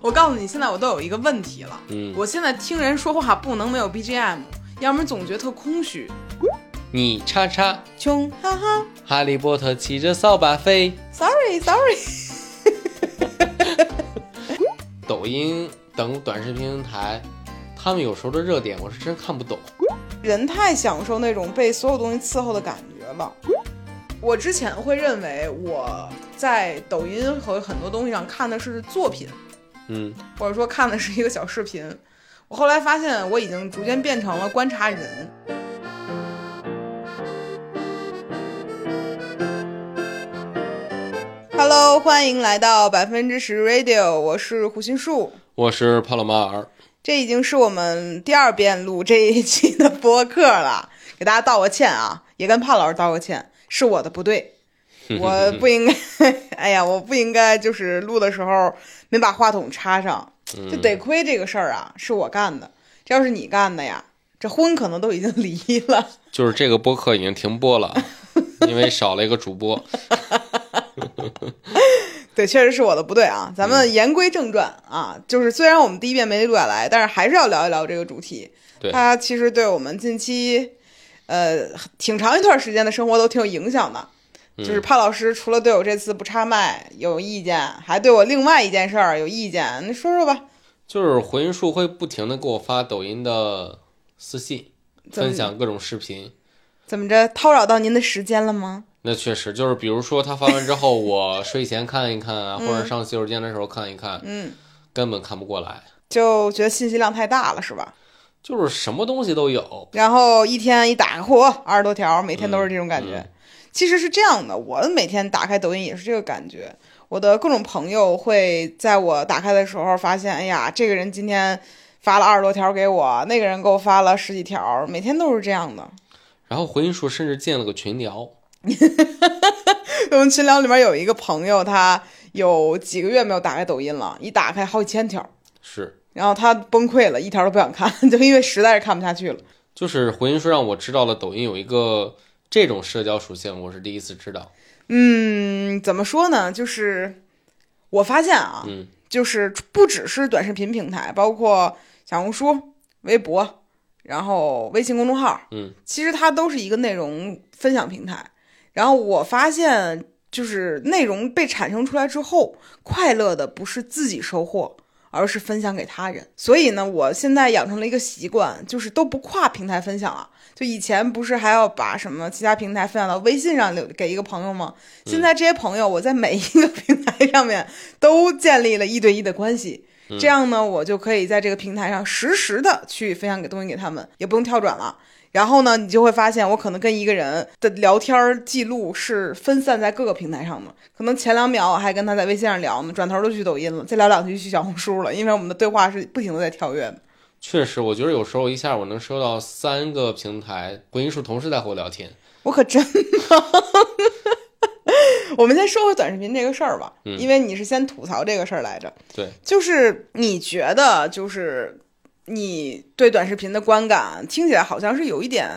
我告诉你，现在我都有一个问题了，嗯，我现在听人说话不能没有 BGM，要不然总觉得特空虚。你叉叉，穷哈哈哈利波特骑着扫把飞，，sorry sorry，抖音等短视频平台，他们有时候的热点我是真看不懂。人太享受那种被所有东西伺候的感觉了。我之前会认为我在抖音和很多东西上看的是作品，嗯，或者说看的是一个小视频。我后来发现，我已经逐渐变成了观察人。Hello，欢迎来到百分之十 Radio，我是胡心树。我是帕洛马尔。这已经是我们第二遍录这一期的播客了，给大家道个歉啊，也跟帕老师道个歉，是我的不对，我不应该，哎呀，我不应该就是录的时候没把话筒插上，就得亏这个事儿啊是我干的，这要是你干的呀，这婚可能都已经离了。就是这个播客已经停播了，因为少了一个主播。对，确实是我的不对啊。咱们言归正传啊，就是虽然我们第一遍没录下来，但是还是要聊一聊这个主题。对它其实对我们近期，呃，挺长一段时间的生活都挺有影响的。就是帕老师除了对我这次不插麦有意见，还对我另外一件事儿有意见，你说说吧。就是回音树会不停的给我发抖音的私信，分享各种视频。怎么着，叨扰到您的时间了吗？那确实就是，比如说他发完之后，我睡前看一看啊，或者上洗手间的时候看一看，嗯，根本看不过来，就觉得信息量太大了，是吧？就是什么东西都有。然后一天一打开，嚯，二十多条，每天都是这种感觉。嗯其实是这样的，我每天打开抖音也是这个感觉。我的各种朋友会在我打开的时候发现，哎呀，这个人今天发了二十多条给我，那个人给我发了十几条，每天都是这样的。然后回音树甚至建了个群聊，我们群聊里面有一个朋友，他有几个月没有打开抖音了，一打开好几千条，是，然后他崩溃了，一条都不想看，就因为实在是看不下去了。就是回音树让我知道了抖音有一个这种社交属性，我是第一次知道。嗯，怎么说呢？就是我发现啊，嗯就是不只是短视频平台，包括小红书、微博，然后微信公众号，嗯，其实它都是一个内容分享平台。然后我发现，就是内容被产生出来之后，快乐的不是自己收获，而是分享给他人。所以呢，我现在养成了一个习惯，就是都不跨平台分享了。就以前不是还要把什么其他平台分享到微信上留给一个朋友吗？现在这些朋友，我在每一个 平台上面都建立了一对一的关系。这样呢，我就可以在这个平台上实时的去分享给东西给他们，也不用跳转了。然后呢，你就会发现，我可能跟一个人的聊天记录是分散在各个平台上的。可能前两秒我还跟他在微信上聊呢，转头就去抖音了，再聊两句去小红书了，因为我们的对话是不停的在跳跃的。确实，我觉得有时候一下我能收到三个平台回音数同时在和我聊天。我可真忙。我们先说回短视频这个事儿吧，因为你是先吐槽这个事儿来着。对，就是你觉得，就是你对短视频的观感听起来好像是有一点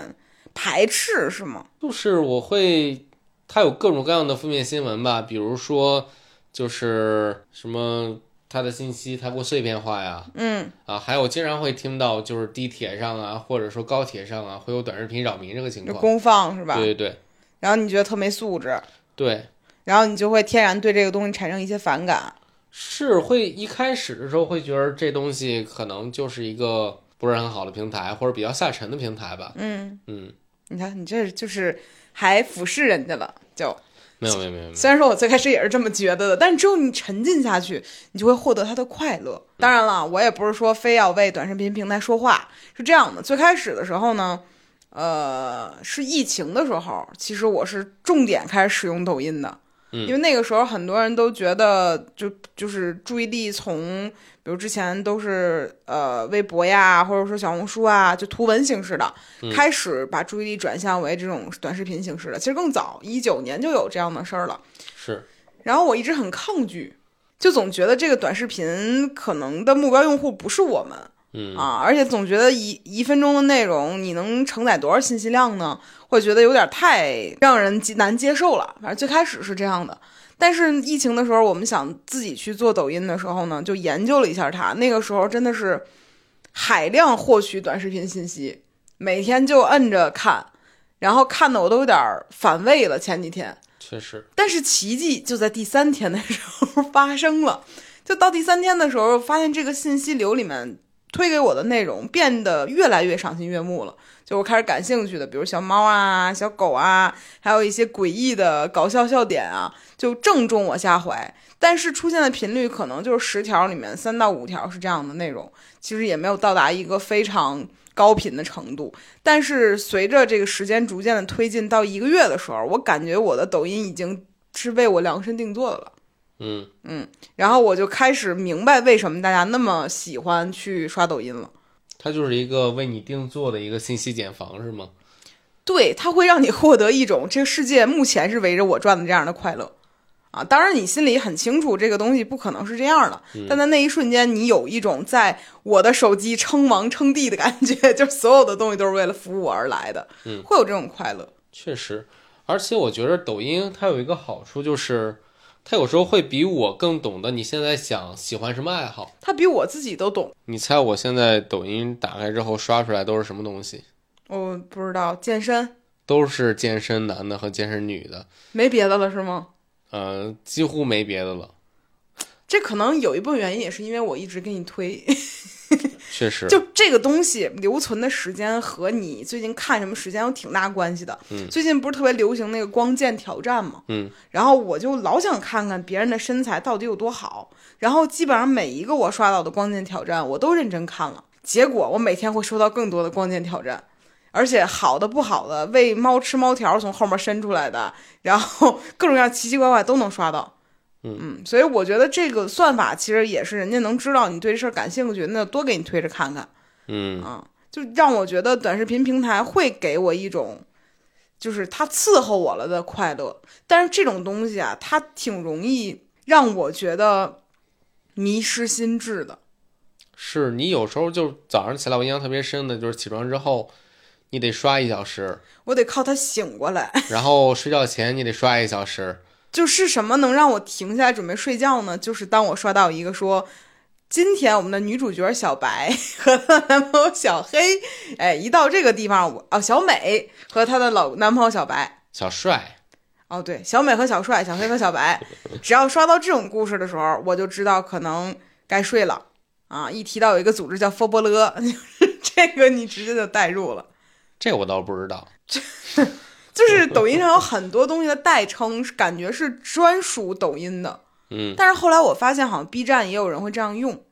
排斥，是吗？就是我会，它有各种各样的负面新闻吧，比如说就是什么它的信息太过碎片化呀，嗯，啊，还有经常会听到就是地铁上啊，或者说高铁上啊，会有短视频扰民这个情况。就公放是吧？对对对然后你觉得特没素质，对，然后你就会天然对这个东西产生一些反感。是会一开始的时候会觉得这东西可能就是一个不是很好的平台，或者比较下沉的平台吧。嗯，嗯，你看你这就是还俯视人家了，就没有没有没有虽然说我最开始也是这么觉得的，但只有你沉浸下去，你就会获得它的快乐。当然了，我也不是说非要为短视频平台说话，是这样的。最开始的时候呢，呃，是疫情的时候，其实我是重点开始使用抖音的，嗯因为那个时候很多人都觉得就就是注意力从，比如之前都是呃微博呀，或者说小红书啊，就图文形式的，开始把注意力转向为这种短视频形式的。其实更早，一九年就有这样的事儿了。是然后我一直很抗拒，就总觉得这个短视频可能的目标用户不是我们，嗯啊，而且总觉得一一分钟的内容你能承载多少信息量呢？会觉得有点太让人难接受了。反正最开始是这样的，但是疫情的时候，我们想自己去做抖音的时候呢，就研究了一下它。那个时候真的是海量获取短视频信息，每天就摁着看，然后看的我都有点反胃了。前几天，确实，但是奇迹就在第三天的时候 发生了。就到第三天的时候，发现这个信息流里面推给我的内容变得越来越赏心悦目了。就我开始感兴趣的，比如小猫啊、小狗啊，还有一些诡异的搞笑笑点啊，就正中我下怀。但是出现的频率可能就是十条里面三到五条是这样的内容，其实也没有到达一个非常高频的程度。但是随着这个时间逐渐的推进到一个月的时候，我感觉我的抖音已经是为我量身定做的了。嗯嗯，然后我就开始明白为什么大家那么喜欢去刷抖音了。它就是一个为你定做的一个信息茧房，是吗？对，它会让你获得一种这个世界目前是围着我转的这样的快乐啊！当然，你心里很清楚这个东西不可能是这样的，但在那一瞬间，你有一种在我的手机称王称帝的感觉，就是所有的东西都是为了服务我而来的，嗯，会有这种快乐。确实，而且我觉得抖音它有一个好处就是。他有时候会比我更懂得你现在想喜欢什么爱好，他比我自己都懂。你猜我现在抖音打开之后刷出来都是什么东西？我不知道，健身都是健身男的和健身女的，没别的了是吗？呃，几乎没别的了。这可能有一部分原因也是因为我一直给你推，确实，就这个东西留存的时间和你最近看什么时间有挺大关系的。嗯，最近不是特别流行那个光剑挑战吗？嗯，然后我就老想看看别人的身材到底有多好，然后基本上每一个我刷到的光剑挑战我都认真看了，结果我每天会收到更多的光剑挑战。而且好的不好的，喂猫吃猫条从后面伸出来的，然后 各种各样奇奇怪怪都能刷到。嗯，所以我觉得这个算法其实也是人家能知道你对这事儿感兴趣，那多给你推着看看。嗯啊，就让我觉得短视频平台会给我一种，就是他伺候我了的快乐。但是这种东西啊，它挺容易让我觉得迷失心智的。是你有时候就早上起来，我印象特别深的就是起床之后，你得刷一小时，我得靠它醒过来。然后睡觉前你得刷一小时。就是什么能让我停下来准备睡觉呢？就是当我刷到一个说，今天我们的女主角小白 和她男朋友小黑，哎，一到这个地方，我哦，小美和她的老男朋友小白，小帅，哦，对，小美和小帅，小黑和小白，只要刷到这种故事的时候，我就知道可能该睡了啊！一提到有一个组织叫佛波勒，这个你直接就带入了。这我倒不知道。就是抖音上有很多东西的代称，感觉是专属抖音的。嗯，但是后来我发现，好像 B 站也有人会这样用，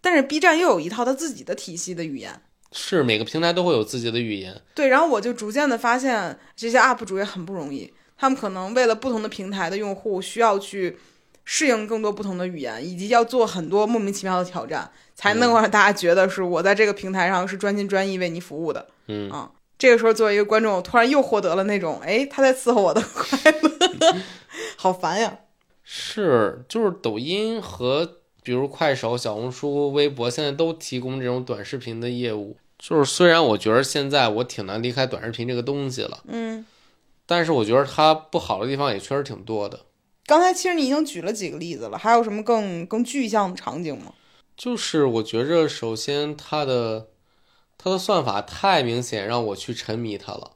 但是 B 站又有一套他自己的体系的语言。是每个平台都会有自己的语言。对，然后我就逐渐的发现，这些 UP 主也很不容易，他们可能为了不同的平台的用户，需要去适应更多不同的语言，以及要做很多莫名其妙的挑战，才能够让大家觉得是我在这个平台上是专心专意为你服务的。嗯啊，这个时候作为一个观众，我突然又获得了那种，哎，他在伺候我的快乐，好烦呀。是，就是抖音和比如快手、小红书、微博现在都提供这种短视频的业务。就是虽然我觉得现在我挺难离开短视频这个东西了，嗯，但是我觉得它不好的地方也确实挺多的。刚才其实你已经举了几个例子了，还有什么更更具象的场景吗？就是我觉着，首先它的它的算法太明显，让我去沉迷它了。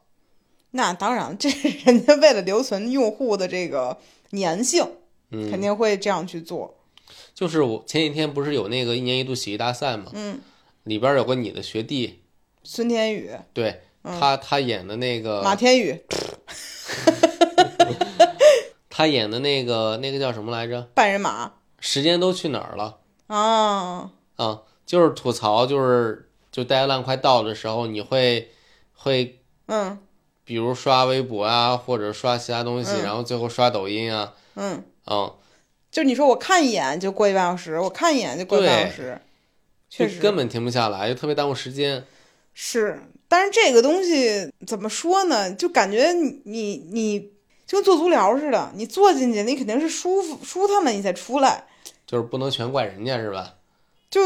那当然，这人家为了留存用户的这个粘性，嗯，肯定会这样去做。就是我前几天不是有那个一年一度喜剧大赛嘛，嗯，里边有个你的学弟，孙天宇、对他他演的那个马天宇 他演的那个那个叫什么来着？半人马时间都去哪儿了？啊，啊，就是吐槽，就是就 deadline 快到的时候，你会会嗯比如刷微博啊，或者刷其他东西，嗯然后最后刷抖音啊，嗯，嗯，就你说我看一眼就过一半小时，我看一眼就过一半小时，确实根本停不下来，就特别耽误时间。是。但是这个东西怎么说呢？就感觉你你你就跟做足疗似的，你坐进去，你肯定是舒服舒坦了，你才出来。就是不能全怪人家是吧？就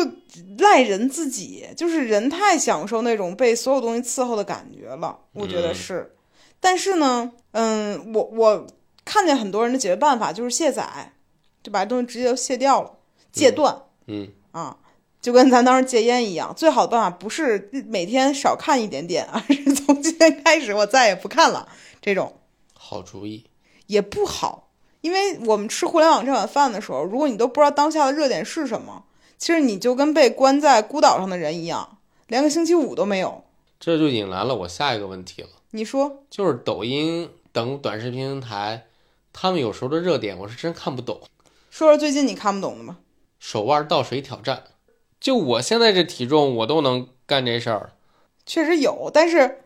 赖人自己，就是人太享受那种被所有东西伺候的感觉了，我觉得嗯是。但是呢，嗯，我我看见很多人的解决办法就是卸载，就把东西直接就卸掉了，戒断。嗯啊，就跟咱当时戒烟一样，最好的办法不是每天少看一点点，而是从今天开始我再也不看了。这种好主意。也不好，因为我们吃互联网这碗饭的时候，如果你都不知道当下的热点是什么，其实你就跟被关在孤岛上的人一样，连个星期五都没有。这就引来了我下一个问题了，你说就是抖音等短视频平台，他们有时候的热点我是真看不懂。说说最近你看不懂的吧？手腕倒水挑战，就我现在这体重，我都能干这事儿，确实有，但是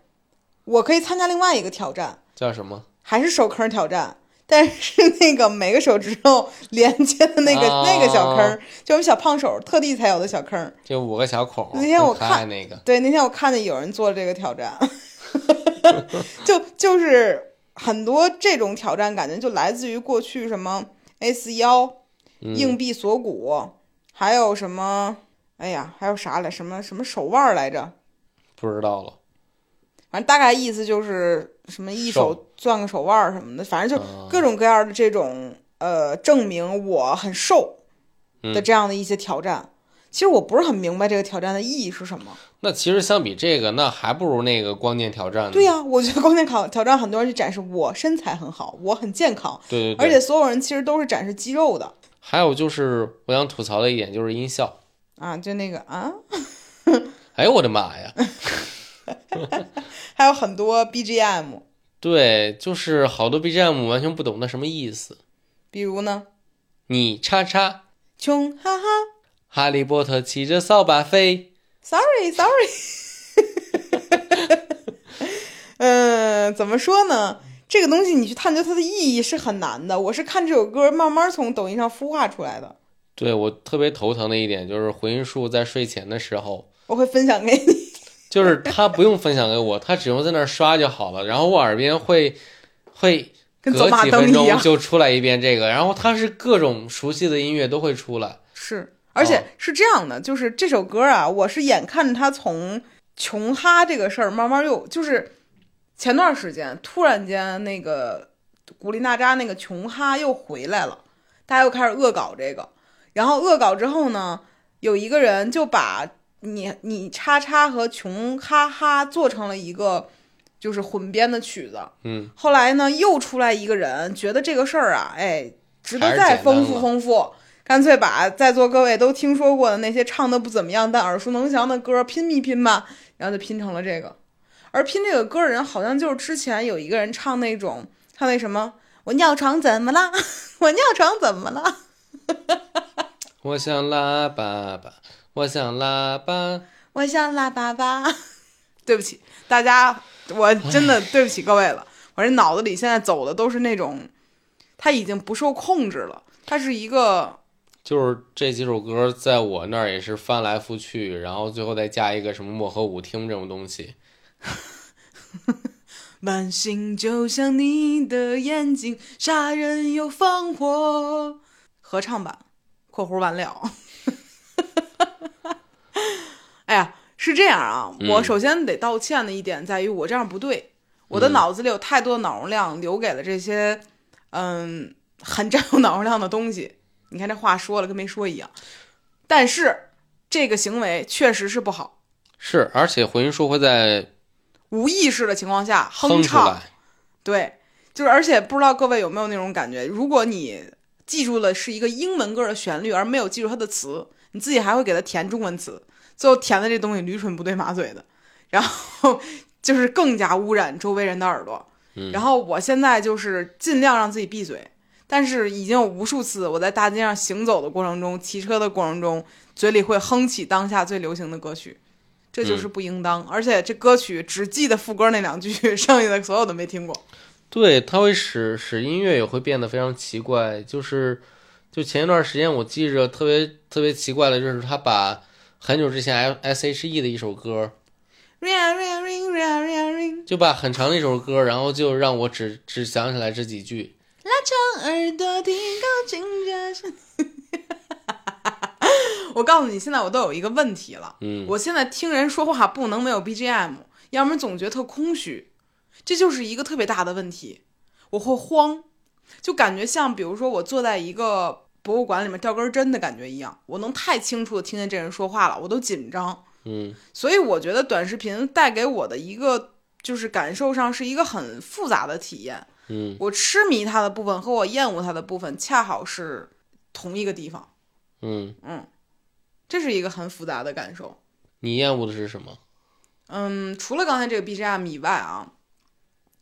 我可以参加另外一个挑战，叫什么？还是手坑挑战，但是那个每个手指头连接的那个、啊那个小坑，就我们小胖手特地才有的小坑。就五个小孔，那天我看那个，对，那天我看见有人做这个挑战，就就是很多这种挑战，感觉就来自于过去什么 A 四腰、嗯硬币锁骨，还有什么，哎呀，还有啥来？什么什么手腕儿来着？不知道了。反正大概意思就是什么一手攥个手腕儿什么的，反正就啊各种各样的这种呃证明我很瘦的嗯这样的一些挑战。其实我不是很明白这个挑战的意义是什么。那其实相比这个，那还不如那个光剑挑战呢。对呀、我觉得光剑考挑战很多人去展示我身材很好，我很健康，对对对，而且所有人其实都是展示肌肉的还有就是我想吐槽的一点就是音效。啊，就那个啊，哎呦我的妈呀！还有很多 BGM，对，就是好多 BGM 完全不懂那什么意思。比如呢，你叉叉，穷哈哈哈利波特骑着扫把飞。，sorry sorry，嗯，怎么说呢？这个东西你去探究它的意义是很难的。我是看这首歌慢慢从抖音上孵化出来的，对我特别头疼的一点就是回音树在睡前的时候，我会分享给你。就是他不用分享给我，他只用在那儿刷就好了。然后我耳边会会隔几分钟就出来一遍这个，然后他是各种熟悉的音乐都会出来。是，而且是这样的，就是这首歌啊，我是眼看着他从穷哈这个事儿慢慢又就是前段时间突然间那个古力娜扎那个穷哈又回来了，大家又开始恶搞这个，然后恶搞之后呢，有一个人就把你你叉叉和穷哈哈做成了一个就是混编的曲子，嗯，后来呢，又出来一个人，觉得这个事儿啊，哎，值得再丰富丰富，干脆把在座各位都听说过的那些唱的不怎么样但耳熟能详的歌拼一拼吧，然后就拼成了这个。而拼这个歌的人，好像就是之前有一个人唱那种唱那什么“我尿床怎么了？我尿床怎么了 我想拉粑粑，我想拉粑。我想拉粑粑。”对不起大家，我真的对不起各位了，我这脑子里现在走的都是那种，他已经不受控制了，它是一个。就是这几首歌在我那儿也是翻来覆去，然后最后再加一个什么漠河舞厅这种东西。满心就像你的眼睛，杀人又放火。合唱版（括弧完了）。哎呀，是这样啊，嗯我首先得道歉的一点在于我这样不对，我的嗯脑子里有太多的脑容量留给了这些，嗯，很占用脑容量的东西。你看这话说了跟没说一样，但是这个行为确实是不好，是，而且回音树会在无意识的情况下哼唱。来。对，就是而且不知道各位有没有那种感觉，如果你记住了是一个英文歌的旋律，而没有记住它的词，你自己还会给它填中文词，最后填的这东西驴唇不对马嘴的，然后 就是更加污染周围人的耳朵。嗯然后我现在就是尽量让自己闭嘴，但是已经有无数次我在大街上行走的过程中、骑车的过程中，嘴里会哼起当下最流行的歌曲。这就是不应当，而且这歌曲只记得副歌那两句，剩下的所有都没听过。对，它会使使音乐也会变得非常奇怪。就是，就前一段时间我记着特别特别奇怪的，就是他把很久之前 S H E 的一首歌，Ring ring ring ring ring ring，就把很长的一首歌，然后就让我只只想起来这几句。拉长耳朵听高清这声。我告诉你，现在我都有一个问题了。嗯，我现在听人说话不能没有 BGM，要不然总觉得特空虚，这就是一个特别大的问题。我会慌，就感觉像比如说我坐在一个博物馆里面掉根针的感觉一样，我能太清楚的听见这人说话了，我都紧张。嗯所以我觉得短视频带给我的一个就是感受上是一个很复杂的体验。嗯我痴迷它的部分和我厌恶它的部分恰好是同一个地方，嗯嗯，这是一个很复杂的感受。你厌恶的是什么？嗯，除了刚才这个 BGM 以外啊，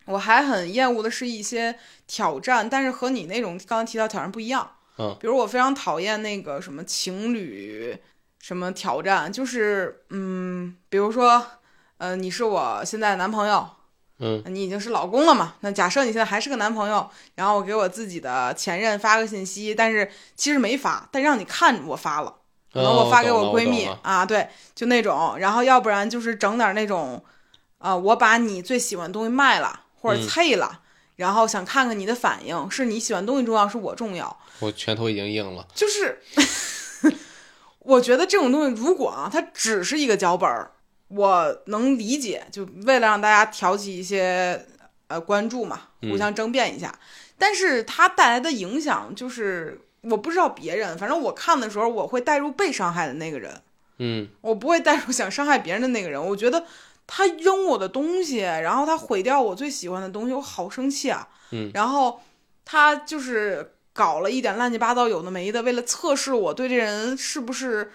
我还很厌恶的是一些挑战，但是和你那种刚才提到挑战不一样。嗯，比如我非常讨厌那个什么情侣什么挑战，就是嗯，比如说，呃，你是我现在的男朋友，嗯你已经是老公了嘛？那假设你现在还是个男朋友，然后我给我自己的前任发个信息，但是其实没发，但让你看我发了。可能哦我发给我闺蜜、啊，对，就那种，然后要不然就是整点那种，啊、我把你最喜欢的东西卖了或者嗯碎了，然后想看看你的反应，是你喜欢东西重要，是我重要，我拳头已经硬了。就是 我觉得这种东西，如果啊，它只是一个脚本儿，我能理解，就为了让大家挑起一些呃关注嘛，互相争辩一下。但是它带来的影响就是，我不知道别人，反正我看的时候，我会带入被伤害的那个人，嗯我不会带入想伤害别人的那个人。我觉得他扔我的东西，然后他毁掉我最喜欢的东西，我好生气啊。嗯然后他就是搞了一点乱七八糟有的没的，为了测试我对这人是不是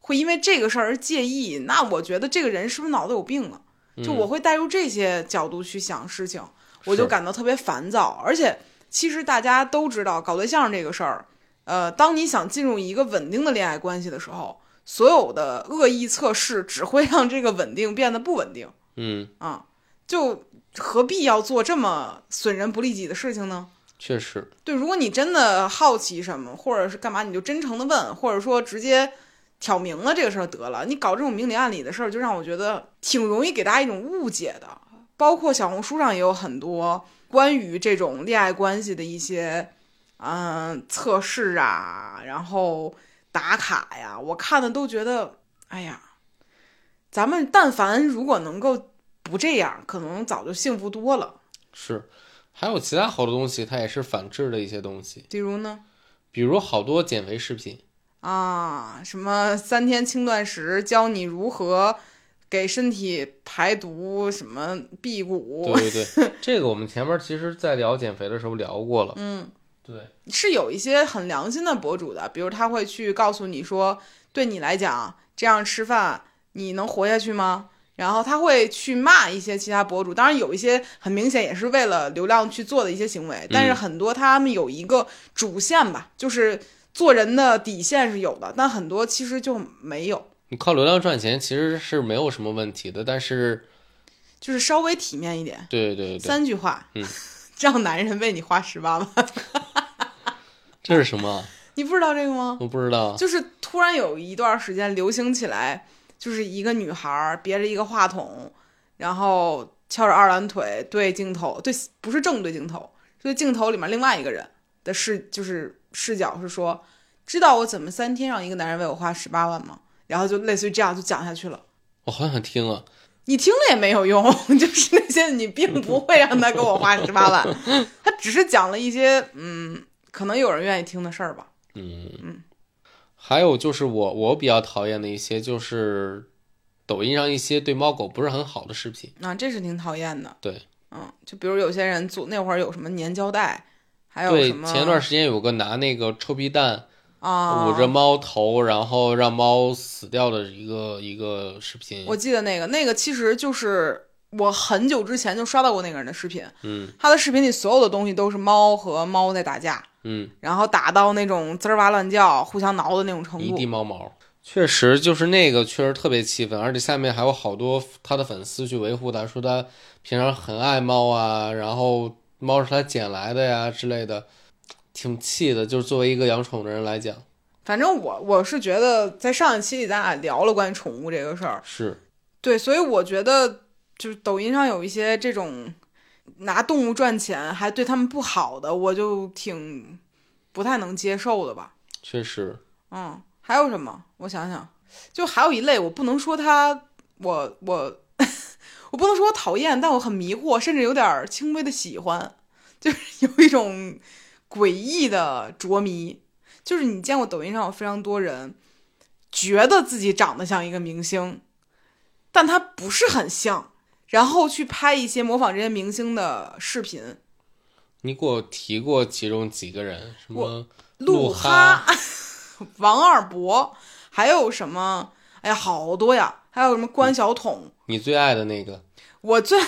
会因为这个事儿而介意。那我觉得这个人是不是脑子有病了？就我会带入这些角度去想事情，我就感到特别烦躁。而且其实大家都知道，搞对象这个事儿，呃，当你想进入一个稳定的恋爱关系的时候，所有的恶意测试只会让这个稳定变得不稳定嗯，啊！就何必要做这么损人不利己的事情呢？确实，对，如果你真的好奇什么，或者是干嘛，你就真诚的问，或者说直接挑明了这个事儿得了。你搞这种明里暗里的事儿，就让我觉得挺容易给大家一种误解的。包括小红书上也有很多关于这种恋爱关系的一些嗯测试啊，然后打卡呀，我看的都觉得，哎呀，咱们但凡如果能够不这样，可能早就幸福多了。是。还有其他好多东西，它也是反制的一些东西，比如呢？比如好多减肥视频，啊，什么三天轻断食，教你如何给身体排毒，什么辟谷，对对对，这个我们前面其实在聊减肥的时候聊过了。嗯，对，是有一些很良心的博主的，比如他会去告诉你说，对你来讲这样吃饭你能活下去吗？然后他会去骂一些其他博主，当然有一些很明显也是为了流量去做的一些行为，但是很多他们有一个主线吧，就是做人的底线是有的，但很多其实就没有。你靠流量赚钱其实是没有什么问题的，但是，就是稍微体面一点。对对对对，三句话，嗯，让男人为你花十八万，这是什么啊？你不知道这个吗？我不知道。就是突然有一段时间流行起来，就是一个女孩儿别着一个话筒，然后翘着二郎腿对镜头，对不是正对镜头，是对镜头里面另外一个人的视，就是视角是说，知道我怎么三天让一个男人为我花十八万吗？然后就类似于这样就讲下去了。我好想听啊。你听了也没有用，就是那些你并不会让他给我花十八万，他只是讲了一些嗯，可能有人愿意听的事儿吧。嗯还有就是我我比较讨厌的一些就是抖音上一些对猫狗不是很好的视频。啊，这是挺讨厌的。对，嗯，就比如有些人组那会儿有什么粘胶带，还有什，么前段时间有个拿那个臭皮蛋啊，捂着猫头，然后让猫死掉的一个一个视频。我记得那个那个其实就是我很久之前就刷到过那个人的视频，嗯他的视频里所有的东西都是猫和猫在打架，嗯，然后打到那种滋儿哇乱叫、互相挠的那种程度一。地猫毛。确实，就是那个确实特别气愤，而且下面还有好多他的粉丝去维护他，说他平常很爱猫啊，然后猫是他捡来的呀之类的，挺气的。就是作为一个养宠的人来讲，反正我我是觉得，在上一期里咱俩聊了关于宠物这个事儿，是对，所以我觉得就是抖音上有一些这种拿动物赚钱还对他们不好的，我就挺不太能接受的吧。确实，嗯，还有什么？我想想，就还有一类，我不能说他，我我 我不能说我讨厌，但我很迷惑，甚至有点儿轻微的喜欢，就是有一种诡异的着迷。就是你见过抖音上有非常多人觉得自己长得像一个明星，但他不是很像，然后去拍一些模仿这些明星的视频。你给我提过其中几个人，什么鹿哈、王二博，还有什么？哎呀，好多呀！还有什么关晓彤？你最爱的那个？我最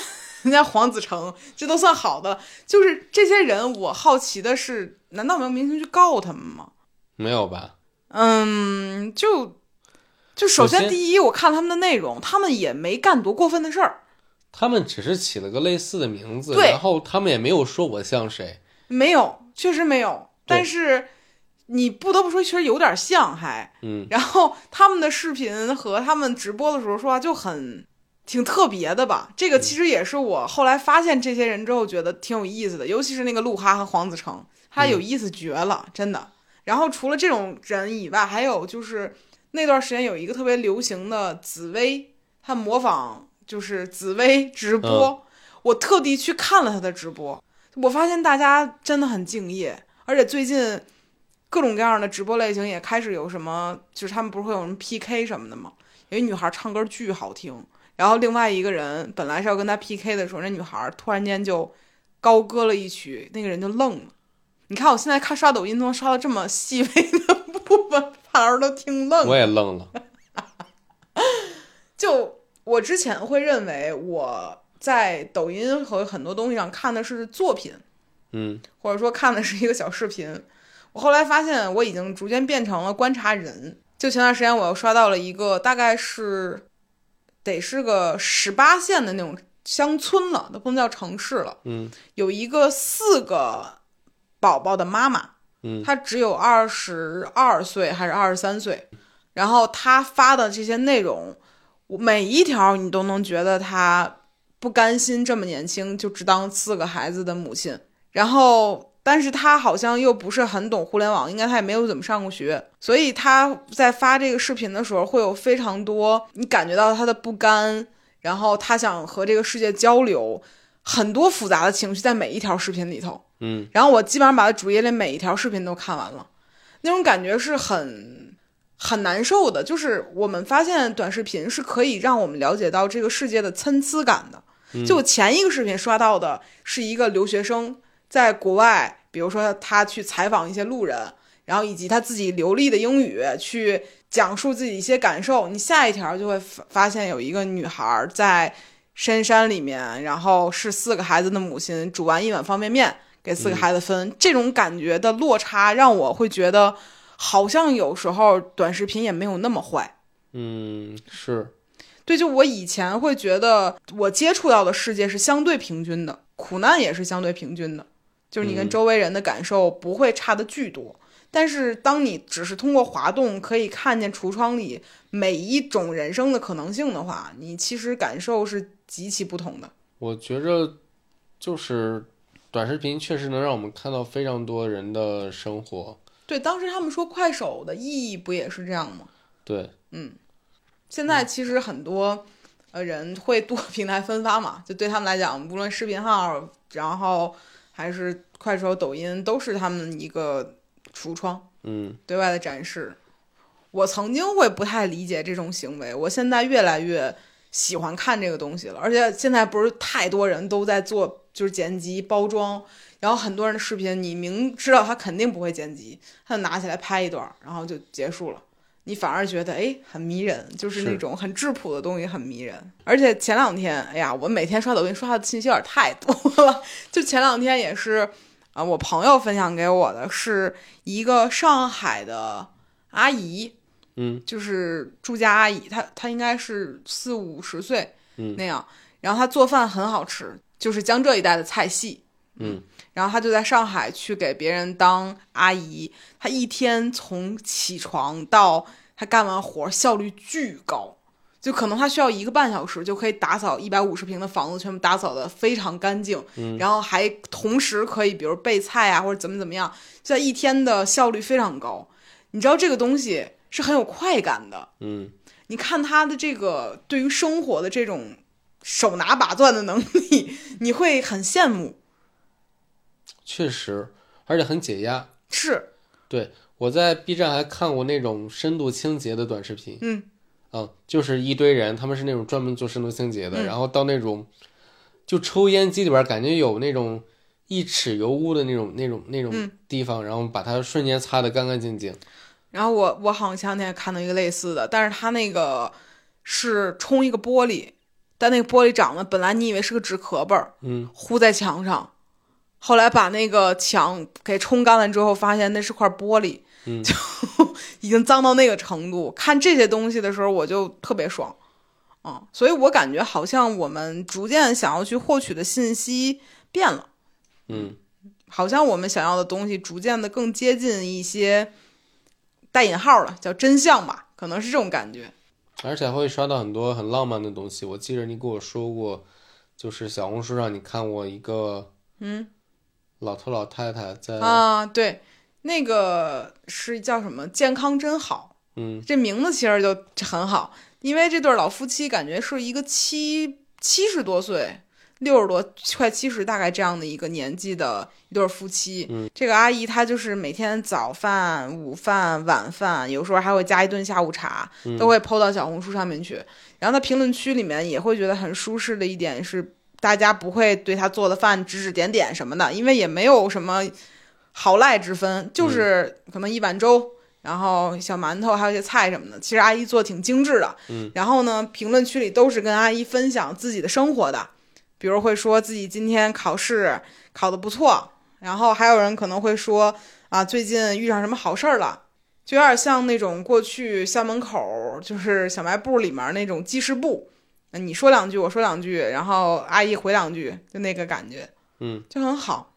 人家黄子成，这都算好的了。就是这些人，我好奇的是，难道没有明星去告他们吗？没有吧？嗯，就就首先第一，我看他们的内容，他们也没干多过分的事儿，他们只是起了个类似的名字，然后他们也没有说我像谁。没有，确实没有。但是你不得不说，确实有点像，还。嗯，然后他们的视频和他们直播的时候说话就很挺特别的吧。这个其实也是我后来发现这些人之后觉得挺有意思的，尤其是那个鹿哈和黄子成，他有意思绝了，真的。然后除了这种人以外，还有就是那段时间有一个特别流行的紫薇，他模仿就是紫薇直播，我特地去看了他的直播，我发现大家真的很敬业，而且最近各种各样的直播类型也开始有什么，就是他们不是会有什么 PK 什么的吗？有一女孩唱歌巨好听，然后另外一个人本来是要跟他 PK 的时候，那女孩突然间就高歌了一曲，那个人就愣了。你看我现在看刷抖音都能刷到这么细微的部分，反而都听愣了。我也愣了。就我之前会认为我在抖音和很多东西上看的是作品，嗯或者说看的是一个小视频。我后来发现我已经逐渐变成了观察人。就前段时间我又刷到了一个大概是得是个十八线的那种乡村了，都不能叫城市了。嗯有一个四个宝宝的妈妈，嗯她只有二十二岁还是二十三岁，然后她发的这些内容，每一条你都能觉得她不甘心这么年轻就只当四个孩子的母亲，然后。但是他好像又不是很懂互联网，应该他也没有怎么上过学，所以他在发这个视频的时候，会有非常多你感觉到他的不甘，然后他想和这个世界交流，很多复杂的情绪在每一条视频里头。嗯然后我基本上把他主页里每一条视频都看完了，那种感觉是很很难受的。就是我们发现短视频是可以让我们了解到这个世界的参差感的。就我前一个视频刷到的是一个留学生在国外，比如说他去采访一些路人，然后以及他自己流利的英语去讲述自己一些感受。你下一条就会发发现有一个女孩在深山里面，然后是四个孩子的母亲，煮完一碗方便面给四个孩子分，这种感觉的落差让我会觉得，好像有时候短视频也没有那么坏。嗯，是对，就我以前会觉得我接触到的世界是相对平均的，苦难也是相对平均的，就是你跟嗯周围人的感受不会差的巨多。但是当你只是通过滑动可以看见橱窗里每一种人生的可能性的话，你其实感受是极其不同的。我觉着就是短视频确实能让我们看到非常多人的生活。对，当时他们说快手的意义不也是这样吗？对，嗯现在其实很多呃人会多 平台分发嘛，就对他们来讲，无论视频号，然后还是快手、抖音，都是他们一个橱窗嗯对外的展示。我曾经会不太理解这种行为，我现在越来越喜欢看这个东西了。而且现在不是太多人都在做就是剪辑包装，然后很多人的视频你明知道他肯定不会剪辑，他就拿起来拍一段，然后就结束了。你反而觉得哎很迷人，就是那种很质朴的东西很迷人。而且前两天，哎呀，我每天刷抖音刷的信息有点太多了。就前两天也是啊、我朋友分享给我的是一个上海的阿姨，嗯就是住家阿姨，她她应该是四五十岁嗯那样，然后她做饭很好吃，就是江浙一带的菜系。嗯然后他就在上海去给别人当阿姨，他一天从起床到他干完活效率巨高，就可能他需要一个半小时就可以打扫一百五十平的房子，全部打扫的非常干净，嗯然后还同时可以比如备菜啊或者怎么怎么样，就在一天的效率非常高。你知道这个东西是很有快感的，嗯你看他的这个对于生活的这种手拿把攥的能力，你会很羡慕。确实，而且很解压。是，对我在 B 站还看过那种深度清洁的短视频，嗯嗯，就是一堆人，他们是那种专门做深度清洁的，嗯然后到那种就抽烟机里边，感觉有那种一尺油污的那种那种那种嗯地方，然后把它瞬间擦得干干净净。然后我我好像前两天看到一个类似的，但是它那个是冲一个玻璃，但那个玻璃长得本来你以为是个纸壳儿儿，嗯，糊在墙上，后来把那个墙给冲干了之后，发现那是块玻璃，嗯就 已经脏到那个程度。看这些东西的时候，我就特别爽，嗯，所以我感觉好像我们逐渐想要去获取的信息变了。嗯，好像我们想要的东西逐渐的更接近一些带引号了叫真相吧，可能是这种感觉。而且还会刷到很多很浪漫的东西。我记得你跟我说过，就是小红书上你看过一个，嗯老头老太太在，啊，对，那个是叫什么？健康真好，嗯这名字其实就很好，因为这对老夫妻感觉是一个七七十多岁。六十多，快七十，大概这样的一个年纪的一对夫妻。嗯，这个阿姨她就是每天早饭、午饭、晚饭，有时候还会加一顿下午茶，嗯都会 PO 到小红书上面去。然后她评论区里面也会觉得很舒适的一点是，大家不会对他做的饭指指点点什么的，因为也没有什么好赖之分，就是可能一碗粥。然后小馒头还有一些菜什么的，其实阿姨做的挺精致的。嗯，然后呢，评论区里都是跟阿姨分享自己的生活的，比如会说自己今天考试考得不错，然后还有人可能会说啊，最近遇上什么好事儿了，就有点像那种过去校门口就是小卖部里面那种记事簿，呃你说两句，我说两句，然后阿姨回两句，就那个感觉，嗯，就很好。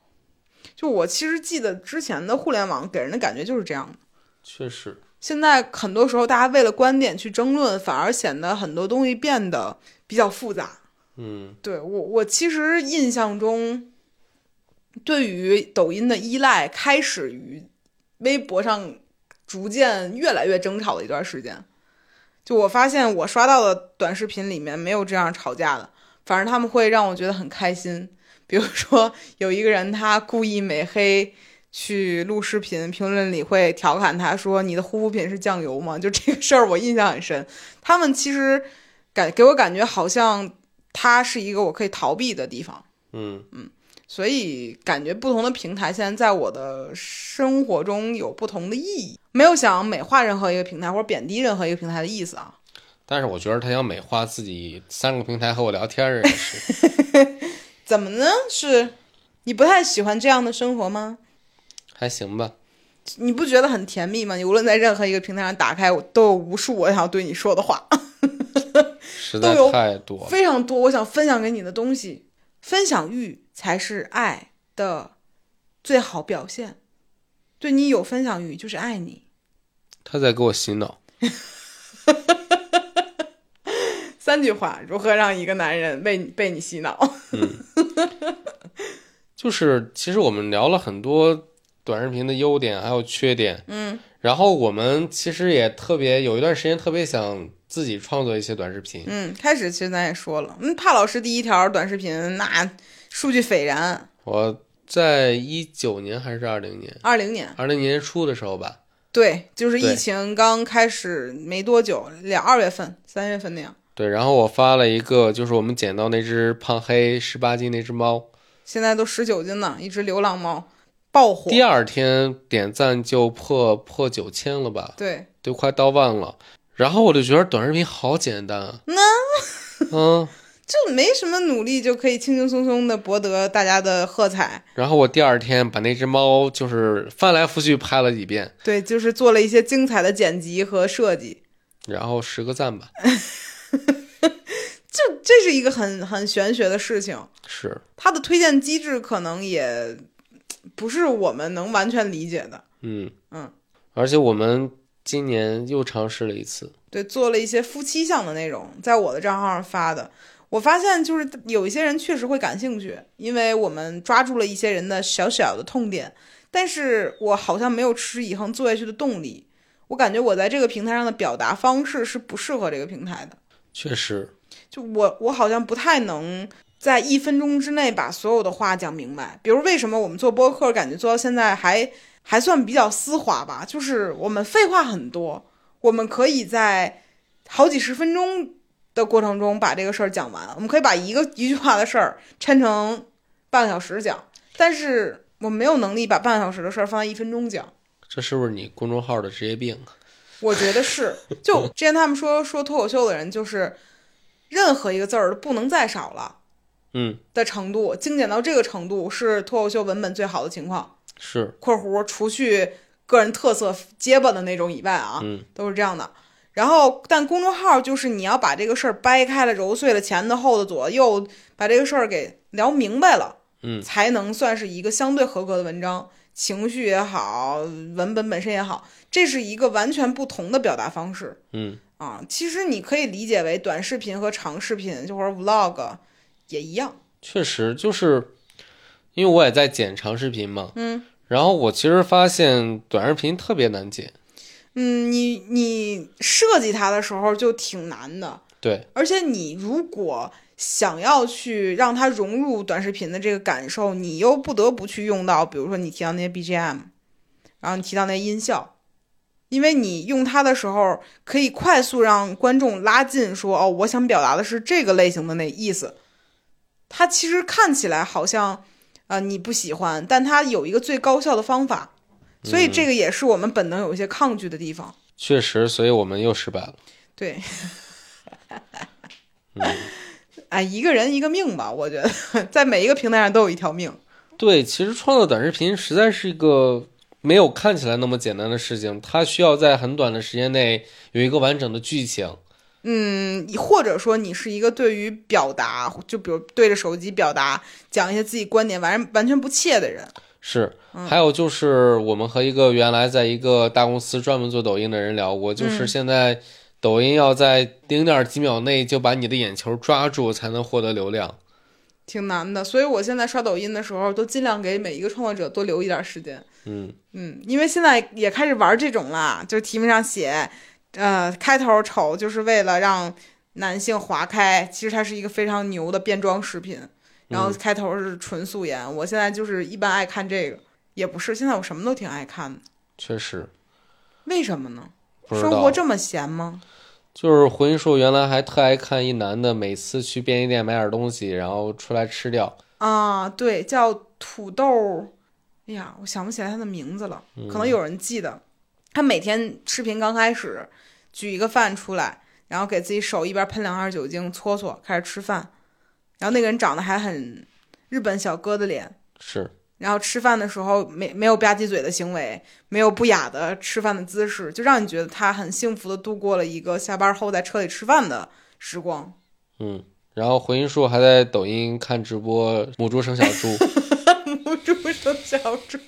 就我其实记得之前的互联网给人的感觉就是这样的。确实，现在很多时候，大家为了观点去争论，反而显得很多东西变得比较复杂。嗯对我，我其实印象中，对于抖音的依赖开始于微博上逐渐越来越争吵的一段时间。就我发现，我刷到的短视频里面没有这样吵架的，反正他们会让我觉得很开心。比如说，有一个人他故意美黑去录视频，评论里会调侃他说：“你的护肤品是酱油吗？”就这个事儿，我印象很深。他们其实感给我感觉好像他是一个我可以逃避的地方，嗯嗯所以感觉不同的平台现在在我的生活中有不同的意义。没有想美化任何一个平台或者贬低任何一个平台的意思啊。但是我觉得他想美化自己三个平台和我聊天儿 怎么呢？是你不太喜欢这样的生活吗？还行吧。你不觉得很甜蜜吗？你无论在任何一个平台上打开，我都有无数我想要对你说的话，实在 都有太多。非常多我想分享给你的东西。分享欲才是爱的最好表现。对你有分享欲，就是爱你。他在给我洗脑。三句话，如何让一个男人被你被你洗脑？就是其实我们聊了很多短视频的优点还有缺点，嗯，然后我们其实也特别有一段时间特别想自己创作一些短视频，嗯，开始其实咱也说了，嗯，帕老师第一条短视频那数据斐然，我在一九年还是二零年，二零年，二零年初的时候吧，对，就是疫情刚开始没多久，两二月份、三月份那样。对，然后我发了一个，就是我们捡到那只胖黑十八斤那只猫，现在都十九斤呢，一只流浪猫，爆火。第二天点赞就破破九千了吧，对，都快到万了。然后我就觉得短视频好简单啊，嗯，就没什么努力就可以轻轻松松的博得大家的喝彩。然后我第二天把那只猫就是翻来覆去拍了几遍，对，就是做了一些精彩的剪辑和设计。然后十个赞吧，就这是一个很很玄学的事情，是，它的推荐机制可能也不是我们能完全理解的。嗯嗯，而且我们今年又尝试了一次，对，做了一些夫妻向的内容，在我的账号上发的。我发现就是有一些人确实会感兴趣，因为我们抓住了一些人的小小的痛点，但是我好像没有持之以恒做下去的动力。我感觉我在这个平台上的表达方式是不适合这个平台的，确实，就我我好像不太能在一分钟之内把所有的话讲明白。比如为什么我们做播客感觉做到现在还还算比较丝滑吧？就是我们废话很多，我们可以在好几十分钟的过程中把这个事儿讲完。我们可以把一个一句话的事儿抻成半个小时讲，但是我没有能力把半个小时的事儿放在一分钟讲。这是不是你公众号的职业病啊？我觉得是，就之前他们说说脱口秀的人，就是任何一个字儿都不能再少了嗯，的程度，精简到这个程度是脱口秀文本最好的情况。是，（括弧除去个人特色结巴的那种以外啊，嗯都是这样的。然后，但公众号就是你要把这个事儿掰开了、揉碎了，前的、后的、左右，把这个事儿给聊明白了，嗯才能算是一个相对合格的文章。情绪也好，文本本身也好，这是一个完全不同的表达方式。嗯，啊，其实你可以理解为短视频和长视频，就或者 vlog 也一样。确实就是，因为我也在剪长视频嘛，嗯然后我其实发现短视频特别难剪，嗯，你你设计它的时候就挺难的，对，而且你如果想要去让它融入短视频的这个感受，你又不得不去用到，比如说你提到那些 BGM，然后你提到那些音效。因为你用它的时候，可以快速让观众拉近，说哦，我想表达的是这个类型的那意思。它其实看起来好像，呃，你不喜欢，但它有一个最高效的方法，所以这个也是我们本能有一些抗拒的地方。确实，所以我们又失败了。对，哎，一个人一个命吧，我觉得在每一个平台上都有一条命。对，其实创作短视频实在是一个没有看起来那么简单的事情，它需要在很短的时间内有一个完整的剧情。嗯，或者说你是一个对于表达，就比如对着手机表达，讲一些自己观点完完全不切的人。是，还有就是我们和一个原来在一个大公司专门做抖音的人聊过，就是现在抖音要在零点几秒内就把你的眼球抓住，才能获得流量。挺难的，所以我现在刷抖音的时候，都尽量给每一个创作者多留一点时间。嗯，嗯，因为现在也开始玩这种啦，就是题目上写，呃，开头丑就是为了让男性划开，其实它是一个非常牛的变装视频，然后开头是纯素颜。我现在就是一般爱看这个，也不是，现在我什么都挺爱看的，确实为什么呢？生活。这么闲吗？就是回音树原来还特爱看一男的每次去便利店买点东西，然后出来吃掉。啊，对，叫土豆，哎呀，我想不起来他的名字了，可能有人记得。他每天视频刚开始举一个饭出来，然后给自己手一边喷两下酒精搓搓，开始吃饭。然后那个人长得还很日本小哥的脸，是，然后吃饭的时候没没有吧唧嘴的行为，没有不雅的吃饭的姿势，就让你觉得他很幸福的度过了一个下班后在车里吃饭的时光。嗯。然后回音树还在抖音看直播母猪生小猪，母猪生小猪。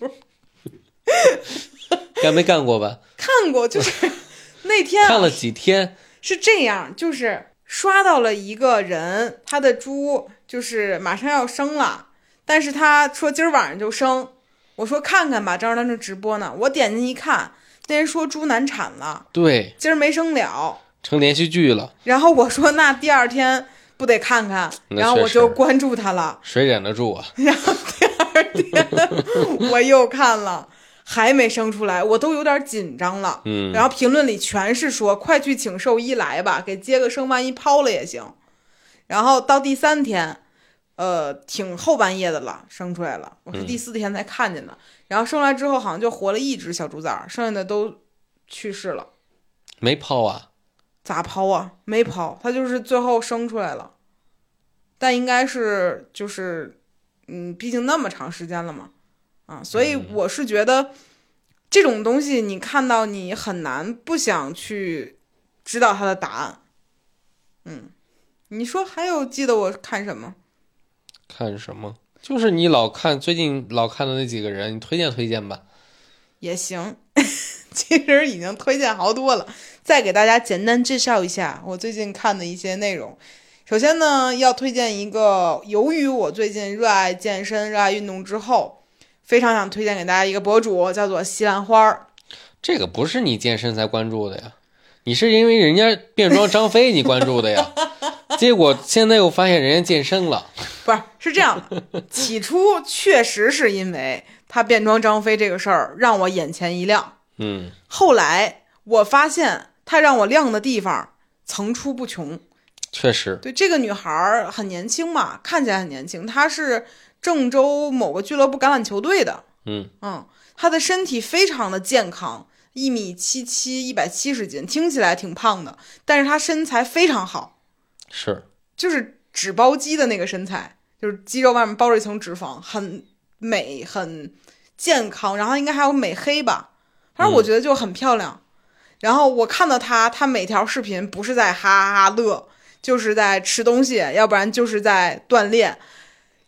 该 没干过吧？看过，就是 那天、啊、看了几天，是这样，就是刷到了一个人，他的猪就是马上要生了，但是他说今儿晚上就生。我说看看吧，正好他正直播呢。我点进一看，那人说猪难产了，对，今儿没生了。成连续剧了，然后我说那第二天不得看看，然后我就关注他了。谁忍得住啊？然后第二天 我又看了，还没生出来，我都有点紧张了。嗯，然后评论里全是说快去请兽医来吧，给接个生，万一抛了也行。然后到第三天，呃，挺后半夜的了，生出来了。我是第四天才看见的。然后生来之后，好像就活了一只小猪崽儿，剩下的都去世了。没抛啊？咋抛啊？没抛，它就是最后生出来了。但应该是就是，嗯，毕竟那么长时间了嘛，啊，所以我是觉得这种东西你看到你很难不想去知道它的答案。嗯，你说还有记得我看什么？看什么？就是你老看最近老看的那几个人，你推荐推荐吧。也行，其实已经推荐好多了。再给大家简单介绍一下我最近看的一些内容。首先呢，要推荐一个，由于我最近热爱健身、热爱运动之后，非常想推荐给大家一个博主，叫做西兰花儿。这个不是你健身才关注的呀，你是因为人家变装张飞你关注的呀。结果现在又发现人家健身了。不是是这样，起初确实是因为他变装张飞这个事儿让我眼前一亮，嗯，后来我发现他让我亮的地方层出不穷。确实，对，这个女孩很年轻嘛，看起来很年轻，她是郑州某个俱乐部橄榄球队的，嗯。嗯，他的身体非常的健康，一米七七，一百七十斤，听起来挺胖的，但是他身材非常好，是，就是纸包肌的那个身材，就是肌肉外面包着一层脂肪，很美，很健康，然后应该还有美黑吧，反正我觉得就很漂亮。然后我看到他，他每条视频不是在哈哈哈乐，就是在吃东西，要不然就是在锻炼。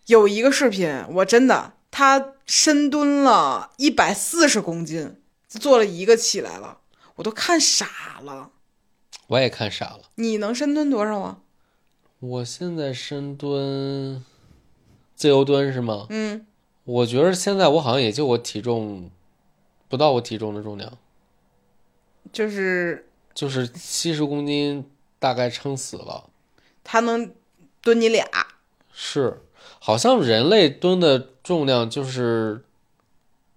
有一个视频，我真的，他深蹲了一百四十公斤，做了一个起来了，我都看傻了。我也看傻了。你能深蹲多少啊？我现在深蹲，自由蹲是吗？嗯，我觉得现在我好像也就我体重不到我体重的重量，就是就是七十公斤，大概撑死了。他能蹲你俩。是，好像人类蹲的重量就是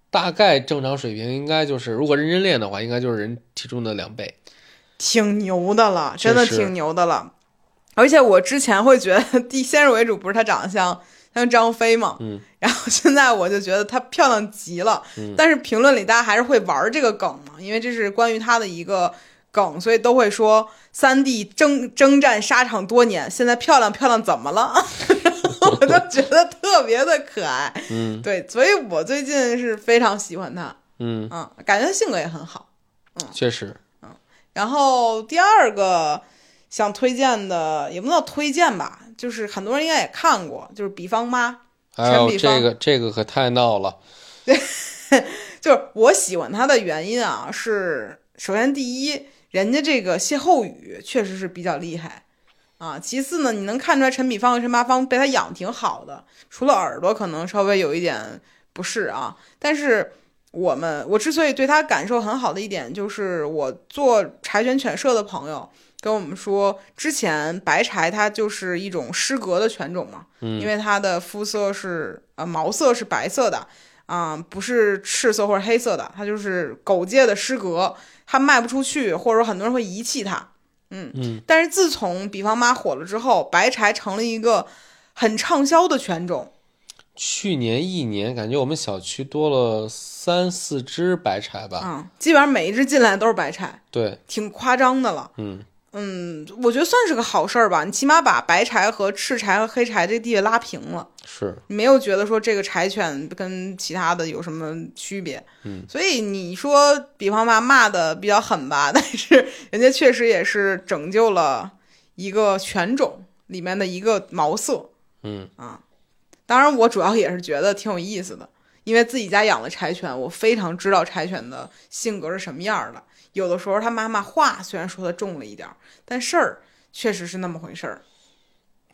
大概正常水平，应该就是如果认真练的话，应该就是人体重的两倍。挺牛的了，真的挺牛的了。而且我之前会觉得，第先入为主，不是她长得像像张飞嘛，嗯，然后现在我就觉得她漂亮极了。嗯但是评论里大家还是会玩这个梗嘛，因为这是关于她的一个梗，所以都会说三弟征征战沙场多年，现在漂亮漂亮怎么了？我就觉得特别的可爱。嗯对，所以我最近是非常喜欢他，嗯，嗯，感觉她性格也很好。嗯确实，嗯然后第二个想推荐的，也不能叫推荐吧，就是很多人应该也看过，就是《比方妈》。还有比这个这个可太闹了。对就是我喜欢他的原因啊，是首先第一，人家这个歇后语确实是比较厉害啊。其次呢，你能看出来陈比方和陈八方被他养挺好的，除了耳朵可能稍微有一点不适啊，但是。我们我之所以对他感受很好的一点，就是我做柴犬犬舍的朋友跟我们说，之前白柴它就是一种失格的犬种嘛，嗯因为它的肤色是呃毛色是白色的，啊、不是赤色或者黑色的，它就是狗界的失格，它卖不出去，或者说很多人会遗弃它。嗯嗯，但是自从比方妈火了之后，白柴成了一个很畅销的犬种。去年一年，感觉我们小区多了三四只白柴吧？嗯，基本上每一只进来都是白柴，对，挺夸张的了。嗯嗯，我觉得算是个好事儿吧，你起码把白柴和赤柴和黑柴这地位拉平了。是你，没有觉得说这个柴犬跟其他的有什么区别，嗯，所以你说比方吧骂的比较狠吧，但是人家确实也是拯救了一个犬种里面的一个毛色嗯啊。当然，我主要也是觉得挺有意思的，因为自己家养的柴犬，我非常知道柴犬的性格是什么样的。有的时候他妈妈话虽然说的重了一点儿，但事儿确实是那么回事儿。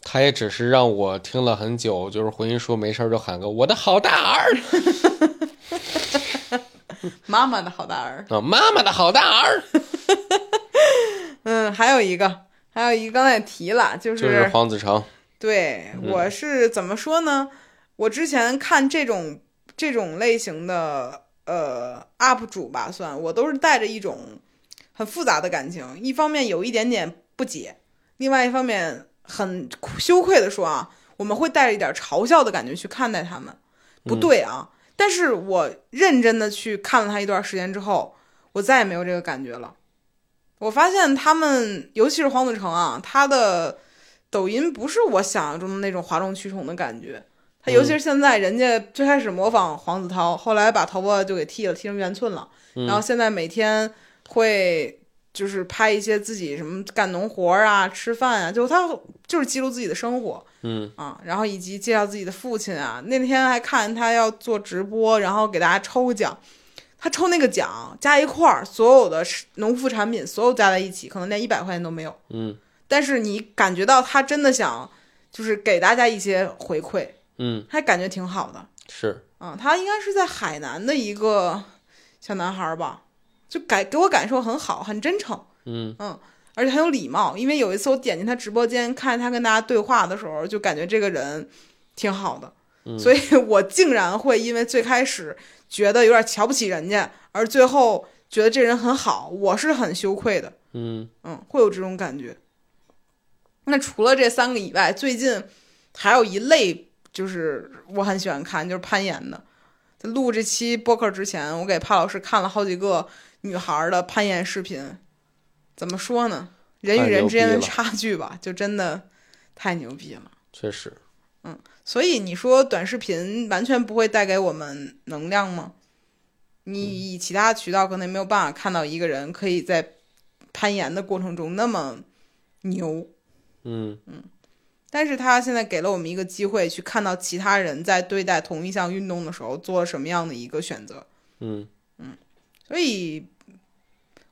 他也只是让我听了很久，就是回音说没事儿就喊个我的好大儿 妈妈的好大儿。啊，妈妈的好大儿，嗯，还有一个，还有一个刚才也提了，就就是黄子成，对，嗯我是怎么说呢？我之前看这种这种类型的呃 UP 主吧，算我都是带着一种很复杂的感情，一方面有一点点不解，另外一方面很羞愧的说啊，我们会带着一点嘲笑的感觉去看待他们，不对啊。但是我认真的去看了他一段时间之后，我再也没有这个感觉了。我发现他们，尤其是黄子成啊，他的抖音不是我想象中的那种哗众取宠的感觉。他尤其是现在，人家最开始模仿黄子韬，后来把头发就给剃了，剃成圆寸了。嗯然后现在每天会就是拍一些自己什么干农活啊、吃饭啊，就他就是记录自己的生活嗯啊，然后以及介绍自己的父亲啊。那天还看他要做直播，然后给大家抽奖。他抽那个奖加一块儿，所有的农副产品，所有加在一起，可能连一百块钱都没有。嗯但是你感觉到他真的想，就是给大家一些回馈，嗯，还感觉挺好的是，啊。他应该是在海南的一个小男孩儿吧，就感给我感受很好，很真诚。嗯嗯，而且很有礼貌。因为有一次我点进他直播间，看他跟大家对话的时候，就感觉这个人挺好的，所以我竟然会因为最开始觉得有点瞧不起人家，而最后觉得这人很好，我是很羞愧的。嗯嗯，会有这种感觉。那除了这三个以外，最近还有一类就是我很喜欢看，就是攀岩的。在录这期播客之前，我给帕老师看了好几个女孩的攀岩视频。怎么说呢？人与人之间的差距吧，就真的太牛逼了。确实，嗯，所以你说短视频完全不会带给我们能量吗？你以其他渠道可能没有办法看到一个人可以在攀岩的过程中那么牛，嗯嗯，但是他现在给了我们一个机会，去看到其他人在对待同一项运动的时候做了什么样的一个选择，嗯。嗯，所以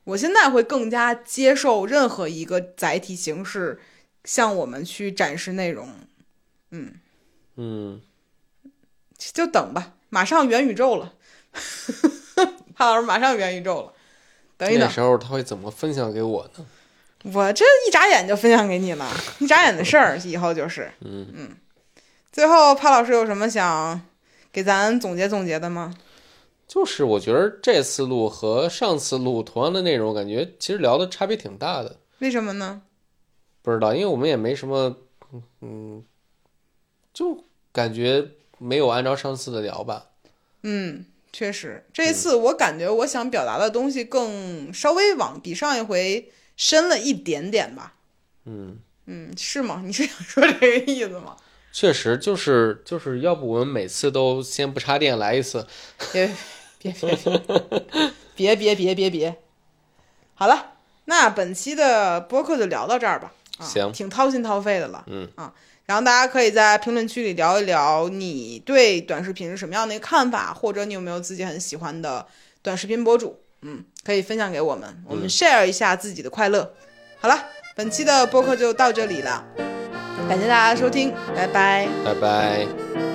我现在会更加接受任何一个载体形式向我们去展示内容，嗯，嗯，就等吧，马上元宇宙了，潘老师马上元宇宙了，等一等。那，时候他会怎么分享给我呢？我这一眨眼就分享给你了，一眨眼的事儿，以后就是。嗯最后，潘老师有什么想给咱总结总结的吗？就是我觉得这次录和上次录同样的内容，感觉其实聊的差别挺大的。为什么呢？不知道，因为我们也没什么，嗯，就感觉没有按照上次的聊吧。嗯，确实，这一次我感觉我想表达的东西更稍微往比上一回深了一点点吧。嗯。嗯是吗？你是想说这个意思吗？确实就是就是要不我们每次都先不插电来一次别别别别别别别别。好了那本期的播客就聊到这儿吧。啊行挺掏心掏肺的了嗯。啊然后大家可以在评论区里聊一聊你对短视频是什么样的一个看法或者你有没有自己很喜欢的短视频博主。嗯，可以分享给我们，我们 share 一下自己的快乐。好了，本期的播客就到这里了，感谢大家的收听，拜拜。拜拜。